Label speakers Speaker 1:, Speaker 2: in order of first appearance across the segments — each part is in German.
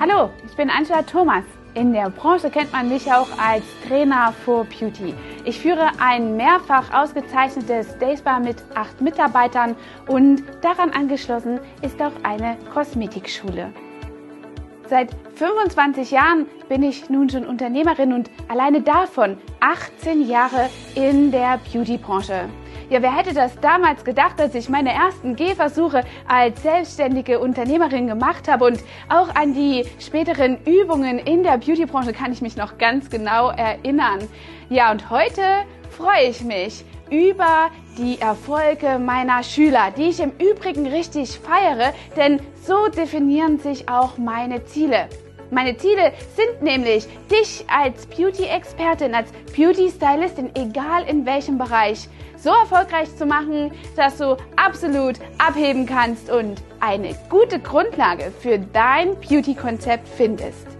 Speaker 1: Hallo, ich bin Angela Thomas. In der Branche kennt man mich auch als Trainer for Beauty. Ich führe ein mehrfach ausgezeichnetes Dayspa mit acht Mitarbeitern und daran angeschlossen ist auch eine Kosmetikschule. Seit 25 Jahren bin ich nun schon Unternehmerin und alleine davon 18 Jahre in der Beauty-Branche. Ja, wer hätte das damals gedacht, als ich meine ersten Gehversuche als selbstständige Unternehmerin gemacht habe und auch an die späteren Übungen in der Beautybranche kann ich mich noch ganz genau erinnern. Ja, und heute freue ich mich über die Erfolge meiner Schüler, die ich im Übrigen richtig feiere, denn so definieren sich auch meine Ziele. Meine Ziele sind nämlich, dich als Beauty-Expertin, als Beauty-Stylistin, egal in welchem Bereich, so erfolgreich zu machen, dass du absolut abheben kannst und eine gute Grundlage für dein Beauty-Konzept findest.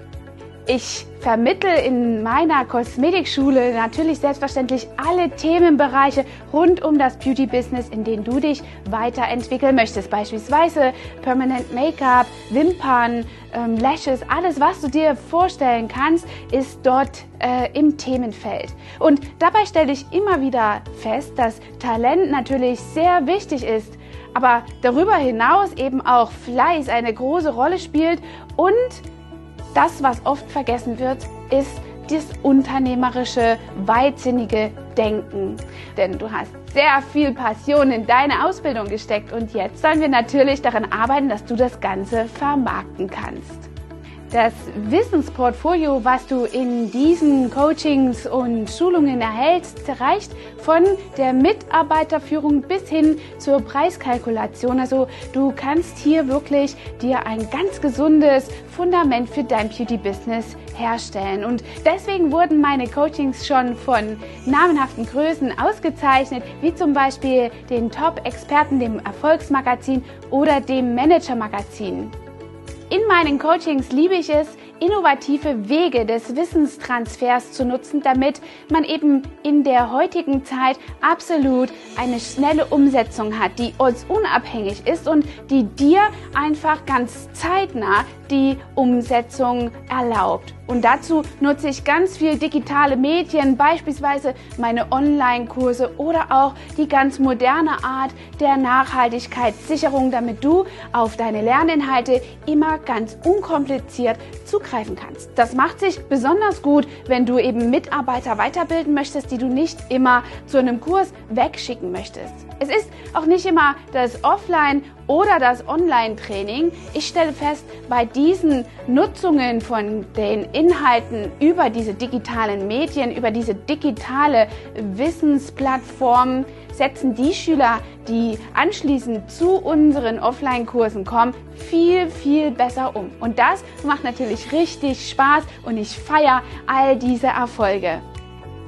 Speaker 1: Ich vermittel in meiner Kosmetikschule natürlich selbstverständlich alle Themenbereiche rund um das Beauty-Business, in denen du dich weiterentwickeln möchtest. Beispielsweise Permanent Make-up, Wimpern, ähm, Lashes, alles, was du dir vorstellen kannst, ist dort äh, im Themenfeld. Und dabei stelle ich immer wieder fest, dass Talent natürlich sehr wichtig ist aber darüber hinaus eben auch Fleiß eine große Rolle spielt und das, was oft vergessen wird, ist das unternehmerische, weitsinnige Denken. Denn du hast sehr viel Passion in deine Ausbildung gesteckt und jetzt sollen wir natürlich daran arbeiten, dass du das Ganze vermarkten kannst. Das Wissensportfolio, was du in diesen Coachings und Schulungen erhältst, reicht von der Mitarbeiterführung bis hin zur Preiskalkulation. Also du kannst hier wirklich dir ein ganz gesundes Fundament für dein Beauty-Business herstellen. Und deswegen wurden meine Coachings schon von namenhaften Größen ausgezeichnet, wie zum Beispiel den Top-Experten, dem Erfolgsmagazin oder dem Manager-Magazin. In meinen Coachings liebe ich es, innovative Wege des Wissenstransfers zu nutzen, damit man eben in der heutigen Zeit absolut eine schnelle Umsetzung hat, die ortsunabhängig ist und die dir einfach ganz zeitnah die Umsetzung erlaubt. Und dazu nutze ich ganz viel digitale Medien, beispielsweise meine Online-Kurse oder auch die ganz moderne Art der Nachhaltigkeitssicherung, damit du auf deine Lerninhalte immer ganz unkompliziert zugreifen kannst. Das macht sich besonders gut, wenn du eben Mitarbeiter weiterbilden möchtest, die du nicht immer zu einem Kurs wegschicken möchtest. Es ist auch nicht immer das Offline- oder das Online-Training. Ich stelle fest, bei diesen Nutzungen von den Inhalten über diese digitalen Medien, über diese digitale Wissensplattform, setzen die Schüler, die anschließend zu unseren Offline-Kursen kommen, viel, viel besser um. Und das macht natürlich richtig Spaß und ich feiere all diese Erfolge.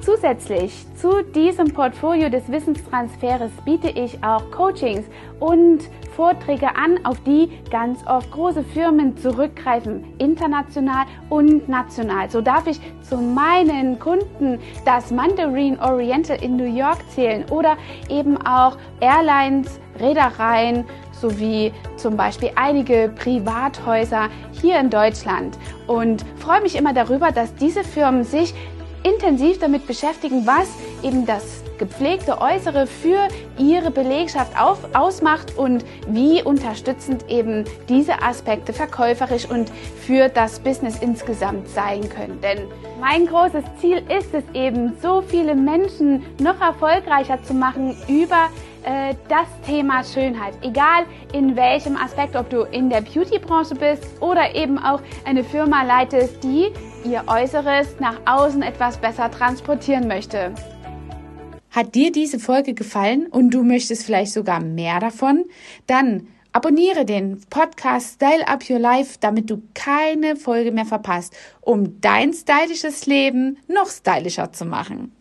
Speaker 1: Zusätzlich zu diesem Portfolio des Wissenstransfers biete ich auch Coachings und Vorträge an, auf die ganz oft große Firmen zurückgreifen, international und national. So darf ich zu meinen Kunden das Mandarin Oriental in New York zählen oder eben auch Airlines, Reedereien sowie zum Beispiel einige Privathäuser hier in Deutschland und freue mich immer darüber, dass diese Firmen sich intensiv damit beschäftigen, was eben das gepflegte Äußere für ihre Belegschaft auf, ausmacht und wie unterstützend eben diese Aspekte verkäuferisch und für das Business insgesamt sein können. Denn mein großes Ziel ist es eben, so viele Menschen noch erfolgreicher zu machen über äh, das Thema Schönheit. Egal in welchem Aspekt, ob du in der Beauty-Branche bist oder eben auch eine Firma leitest, die ihr Äußeres nach außen etwas besser transportieren möchte. Hat dir diese Folge gefallen und du möchtest vielleicht sogar mehr davon? Dann abonniere den Podcast Style Up Your Life, damit du keine Folge mehr verpasst, um dein stylisches Leben noch stylischer zu machen.